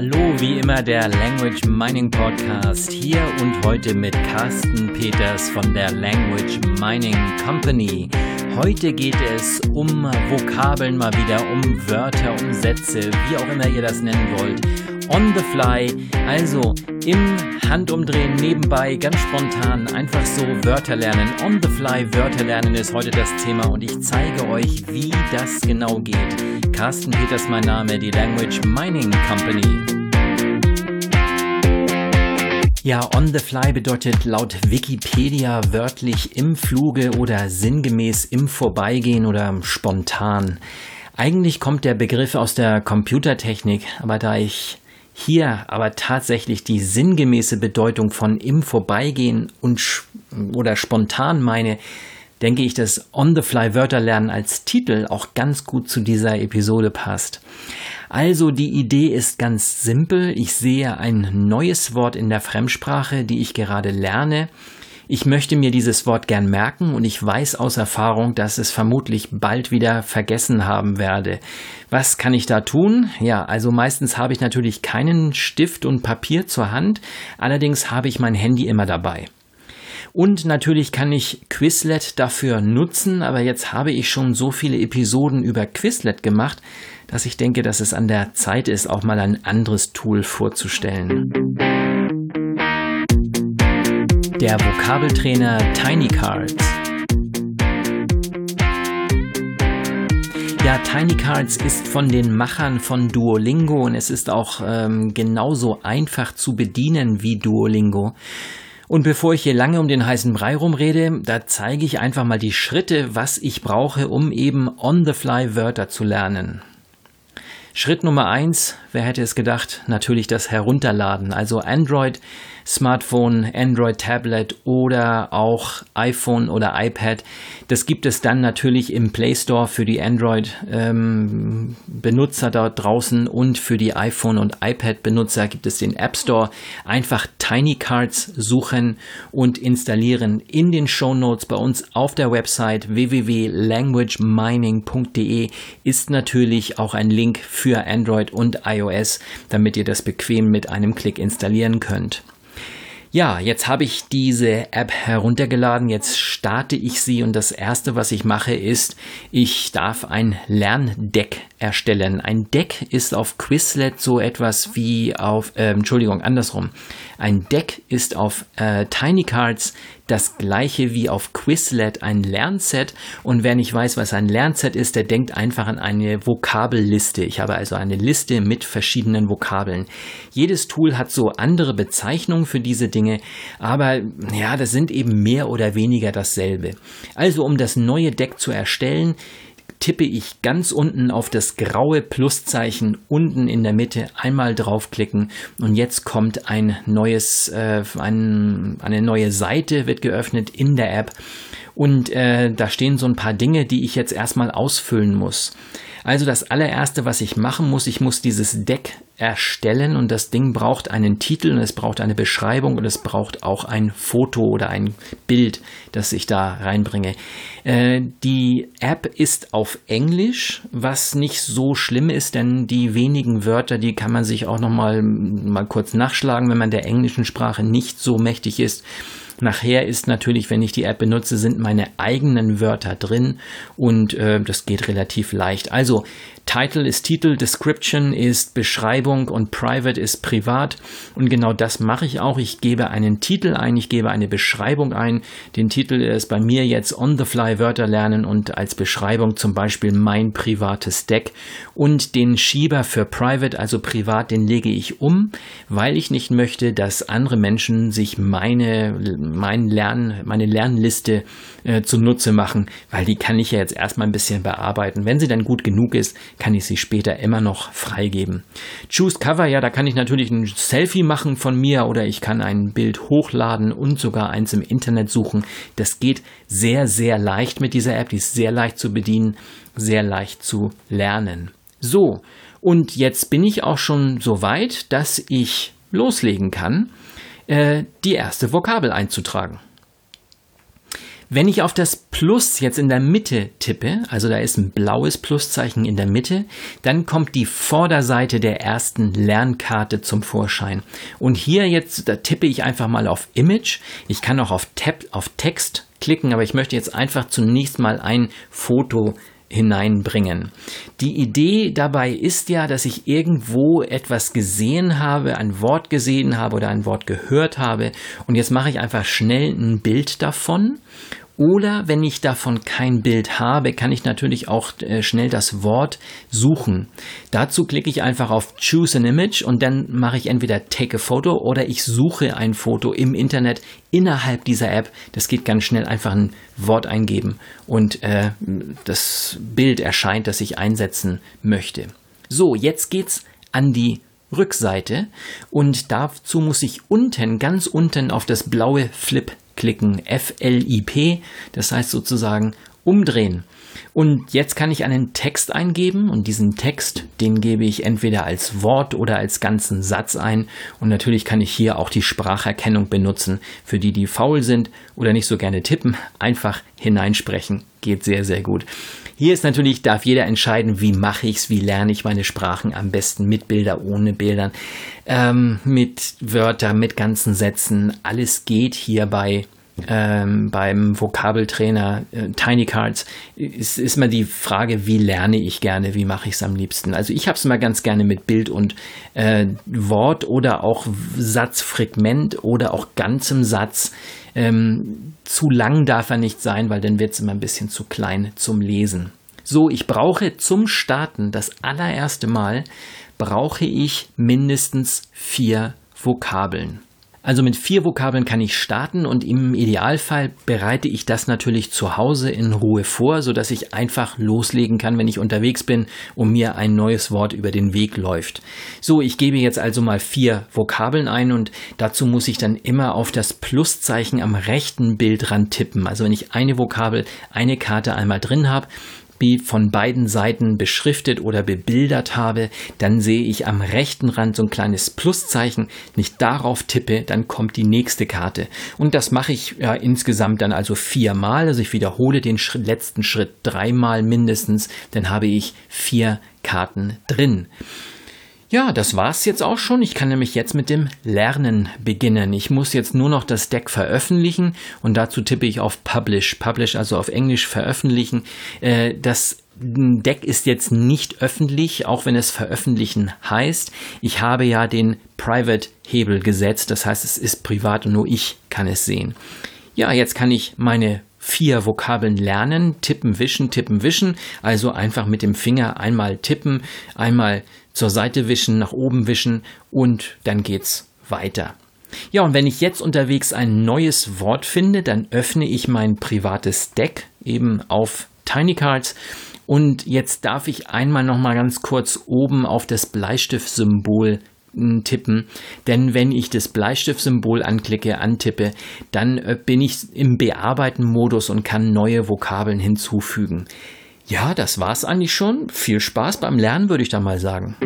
Hallo, wie immer der Language Mining Podcast hier und heute mit Carsten Peters von der Language Mining Company. Heute geht es um Vokabeln mal wieder, um Wörter, um Sätze, wie auch immer ihr das nennen wollt. On the fly, also im Handumdrehen nebenbei, ganz spontan, einfach so Wörter lernen. On the fly Wörter lernen ist heute das Thema und ich zeige euch, wie das genau geht. Carsten Peters mein Name, die Language Mining Company. Ja, on the fly bedeutet laut Wikipedia wörtlich im Fluge oder sinngemäß im Vorbeigehen oder spontan. Eigentlich kommt der Begriff aus der Computertechnik, aber da ich hier aber tatsächlich die sinngemäße Bedeutung von im Vorbeigehen und oder spontan meine, denke ich, dass On-the-Fly Wörter lernen als Titel auch ganz gut zu dieser Episode passt. Also die Idee ist ganz simpel. Ich sehe ein neues Wort in der Fremdsprache, die ich gerade lerne. Ich möchte mir dieses Wort gern merken und ich weiß aus Erfahrung, dass es vermutlich bald wieder vergessen haben werde. Was kann ich da tun? Ja, also meistens habe ich natürlich keinen Stift und Papier zur Hand, allerdings habe ich mein Handy immer dabei. Und natürlich kann ich Quizlet dafür nutzen, aber jetzt habe ich schon so viele Episoden über Quizlet gemacht, dass ich denke, dass es an der Zeit ist, auch mal ein anderes Tool vorzustellen. Der Vokabeltrainer Tiny Cards. Ja, Tiny Cards ist von den Machern von Duolingo und es ist auch ähm, genauso einfach zu bedienen wie Duolingo. Und bevor ich hier lange um den heißen Brei rumrede, da zeige ich einfach mal die Schritte, was ich brauche, um eben on-the-fly Wörter zu lernen. Schritt Nummer eins, wer hätte es gedacht, natürlich das Herunterladen. Also Android Smartphone, Android Tablet oder auch iPhone oder iPad. Das gibt es dann natürlich im Play Store für die Android-Benutzer ähm, dort draußen und für die iPhone- und iPad-Benutzer gibt es den App Store. Einfach Tiny Cards suchen und installieren. In den Show Notes bei uns auf der Website www.languagemining.de ist natürlich auch ein Link für Android und iOS, damit ihr das bequem mit einem Klick installieren könnt. Ja, jetzt habe ich diese App heruntergeladen, jetzt starte ich sie und das erste, was ich mache, ist, ich darf ein Lerndeck erstellen. Ein Deck ist auf Quizlet so etwas wie auf, äh, Entschuldigung, andersrum. Ein Deck ist auf äh, Tiny Cards das gleiche wie auf Quizlet ein Lernset. Und wer nicht weiß, was ein Lernset ist, der denkt einfach an eine Vokabelliste. Ich habe also eine Liste mit verschiedenen Vokabeln. Jedes Tool hat so andere Bezeichnungen für diese Dinge, aber ja, das sind eben mehr oder weniger dasselbe. Also um das neue Deck zu erstellen, tippe ich ganz unten auf das graue Pluszeichen unten in der Mitte einmal draufklicken und jetzt kommt ein neues, äh, ein, eine neue Seite wird geöffnet in der App und äh, da stehen so ein paar Dinge, die ich jetzt erstmal ausfüllen muss. Also das allererste, was ich machen muss, ich muss dieses Deck erstellen und das Ding braucht einen Titel und es braucht eine Beschreibung und es braucht auch ein Foto oder ein Bild, das ich da reinbringe. Äh, die App ist auf Englisch, was nicht so schlimm ist, denn die wenigen Wörter, die kann man sich auch noch mal, mal kurz nachschlagen, wenn man der englischen Sprache nicht so mächtig ist. Nachher ist natürlich, wenn ich die App benutze, sind meine eigenen Wörter drin und äh, das geht relativ leicht. Also Title ist Titel, Description ist Beschreibung und Private ist privat. Und genau das mache ich auch. Ich gebe einen Titel ein, ich gebe eine Beschreibung ein. Den Titel ist bei mir jetzt On the Fly Wörter lernen und als Beschreibung zum Beispiel mein privates Deck. Und den Schieber für Private, also privat, den lege ich um, weil ich nicht möchte, dass andere Menschen sich meine, mein Lern, meine Lernliste äh, zunutze machen, weil die kann ich ja jetzt erstmal ein bisschen bearbeiten. Wenn sie dann gut genug ist, kann ich sie später immer noch freigeben. Choose Cover, ja, da kann ich natürlich ein Selfie machen von mir oder ich kann ein Bild hochladen und sogar eins im Internet suchen. Das geht sehr, sehr leicht mit dieser App. Die ist sehr leicht zu bedienen, sehr leicht zu lernen. So, und jetzt bin ich auch schon so weit, dass ich loslegen kann, äh, die erste Vokabel einzutragen. Wenn ich auf das Plus jetzt in der Mitte tippe, also da ist ein blaues Pluszeichen in der Mitte, dann kommt die Vorderseite der ersten Lernkarte zum Vorschein. Und hier jetzt, da tippe ich einfach mal auf Image. Ich kann auch auf, Tab, auf Text klicken, aber ich möchte jetzt einfach zunächst mal ein Foto hineinbringen. Die Idee dabei ist ja, dass ich irgendwo etwas gesehen habe, ein Wort gesehen habe oder ein Wort gehört habe und jetzt mache ich einfach schnell ein Bild davon oder wenn ich davon kein Bild habe, kann ich natürlich auch äh, schnell das Wort suchen. Dazu klicke ich einfach auf Choose an Image und dann mache ich entweder Take a Photo oder ich suche ein Foto im Internet innerhalb dieser App. Das geht ganz schnell einfach ein Wort eingeben und äh, das Bild erscheint, das ich einsetzen möchte. So, jetzt geht's an die Rückseite und dazu muss ich unten, ganz unten auf das blaue Flip klicken, FLIP, das heißt sozusagen umdrehen. Und jetzt kann ich einen Text eingeben und diesen Text, den gebe ich entweder als Wort oder als ganzen Satz ein. Und natürlich kann ich hier auch die Spracherkennung benutzen. Für die, die faul sind oder nicht so gerne tippen, einfach hineinsprechen. Geht sehr, sehr gut. Hier ist natürlich, darf jeder entscheiden, wie mache ich es, wie lerne ich meine Sprachen am besten mit Bilder, ohne Bildern, ähm, mit Wörtern, mit ganzen Sätzen. Alles geht hierbei ähm, beim Vokabeltrainer äh, Tiny Cards ist, ist immer die Frage, wie lerne ich gerne, wie mache ich es am liebsten. Also ich habe es immer ganz gerne mit Bild und äh, Wort oder auch Satzfragment oder auch ganzem Satz. Ähm, zu lang darf er nicht sein, weil dann wird es immer ein bisschen zu klein zum Lesen. So, ich brauche zum Starten das allererste Mal brauche ich mindestens vier Vokabeln. Also mit vier Vokabeln kann ich starten und im Idealfall bereite ich das natürlich zu Hause in Ruhe vor, so dass ich einfach loslegen kann, wenn ich unterwegs bin und mir ein neues Wort über den Weg läuft. So, ich gebe jetzt also mal vier Vokabeln ein und dazu muss ich dann immer auf das Pluszeichen am rechten Bildrand tippen. Also wenn ich eine Vokabel, eine Karte einmal drin habe, von beiden Seiten beschriftet oder bebildert habe, dann sehe ich am rechten Rand so ein kleines Pluszeichen. Ich darauf tippe, dann kommt die nächste Karte. Und das mache ich ja, insgesamt dann also viermal. Also ich wiederhole den Schritt, letzten Schritt dreimal mindestens. Dann habe ich vier Karten drin. Ja, das war's jetzt auch schon. Ich kann nämlich jetzt mit dem Lernen beginnen. Ich muss jetzt nur noch das Deck veröffentlichen und dazu tippe ich auf Publish. Publish, also auf Englisch veröffentlichen. Äh, das Deck ist jetzt nicht öffentlich, auch wenn es veröffentlichen heißt. Ich habe ja den Private-Hebel gesetzt, das heißt, es ist privat und nur ich kann es sehen. Ja, jetzt kann ich meine vier Vokabeln lernen. Tippen, wischen, tippen, wischen. Also einfach mit dem Finger einmal tippen, einmal zur Seite wischen, nach oben wischen und dann geht's weiter. Ja, und wenn ich jetzt unterwegs ein neues Wort finde, dann öffne ich mein privates Deck eben auf Tiny Cards und jetzt darf ich einmal noch mal ganz kurz oben auf das Bleistiftsymbol tippen, denn wenn ich das Bleistiftsymbol anklicke, antippe, dann äh, bin ich im Bearbeiten-Modus und kann neue Vokabeln hinzufügen. Ja, das war's eigentlich schon. Viel Spaß beim Lernen, würde ich da mal sagen.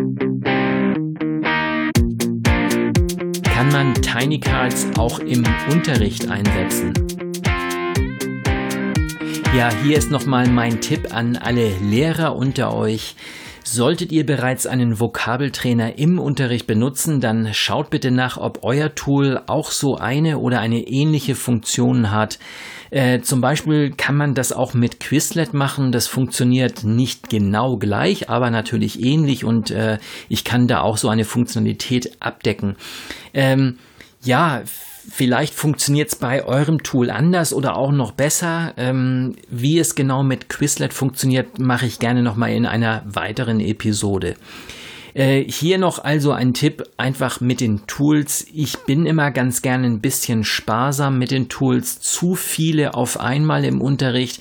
Kann man Tiny Cards auch im Unterricht einsetzen? Ja, hier ist nochmal mein Tipp an alle Lehrer unter euch. Solltet ihr bereits einen Vokabeltrainer im Unterricht benutzen, dann schaut bitte nach, ob euer Tool auch so eine oder eine ähnliche Funktion hat. Äh, zum Beispiel kann man das auch mit Quizlet machen. Das funktioniert nicht genau gleich, aber natürlich ähnlich und äh, ich kann da auch so eine Funktionalität abdecken. Ähm, ja, vielleicht funktioniert es bei eurem Tool anders oder auch noch besser. Ähm, wie es genau mit Quizlet funktioniert, mache ich gerne nochmal in einer weiteren Episode. Äh, hier noch also ein Tipp einfach mit den Tools. Ich bin immer ganz gerne ein bisschen sparsam mit den Tools. Zu viele auf einmal im Unterricht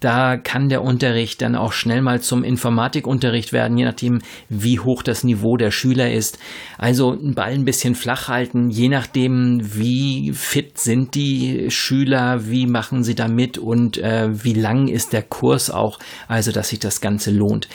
Da kann der Unterricht dann auch schnell mal zum Informatikunterricht werden, je nachdem, wie hoch das Niveau der Schüler ist. Also einen Ball ein bisschen flach halten, je nachdem, wie fit sind die Schüler, wie machen sie da mit und äh, wie lang ist der Kurs auch, also dass sich das Ganze lohnt.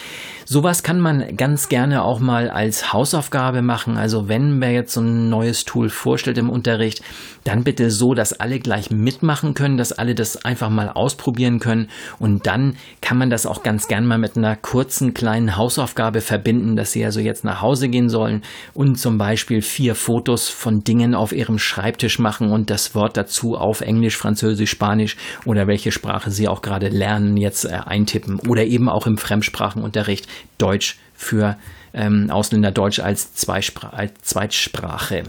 Sowas kann man ganz gerne auch mal als Hausaufgabe machen. Also wenn wer jetzt so ein neues Tool vorstellt im Unterricht, dann bitte so, dass alle gleich mitmachen können, dass alle das einfach mal ausprobieren können und dann kann man das auch ganz gern mal mit einer kurzen kleinen Hausaufgabe verbinden, dass sie also jetzt nach Hause gehen sollen und zum Beispiel vier Fotos von Dingen auf ihrem Schreibtisch machen und das Wort dazu auf Englisch, Französisch, Spanisch oder welche Sprache sie auch gerade lernen jetzt äh, eintippen oder eben auch im Fremdsprachenunterricht Deutsch für ähm, Ausländer Deutsch als, Zweispra als Zweitsprache.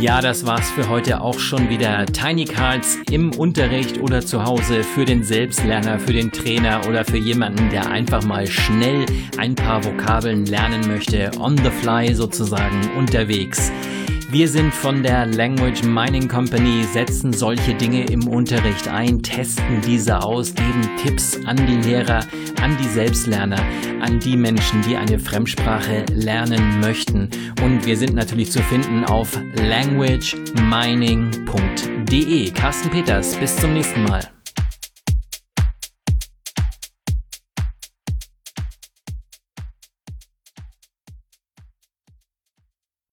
Ja, das war's für heute auch schon wieder. Tiny Cards im Unterricht oder zu Hause für den Selbstlerner, für den Trainer oder für jemanden, der einfach mal schnell ein paar Vokabeln lernen möchte, on the fly sozusagen unterwegs. Wir sind von der Language Mining Company, setzen solche Dinge im Unterricht ein, testen diese aus, geben Tipps an die Lehrer, an die Selbstlerner, an die Menschen, die eine Fremdsprache lernen möchten. Und wir sind natürlich zu finden auf languagemining.de. Carsten Peters, bis zum nächsten Mal.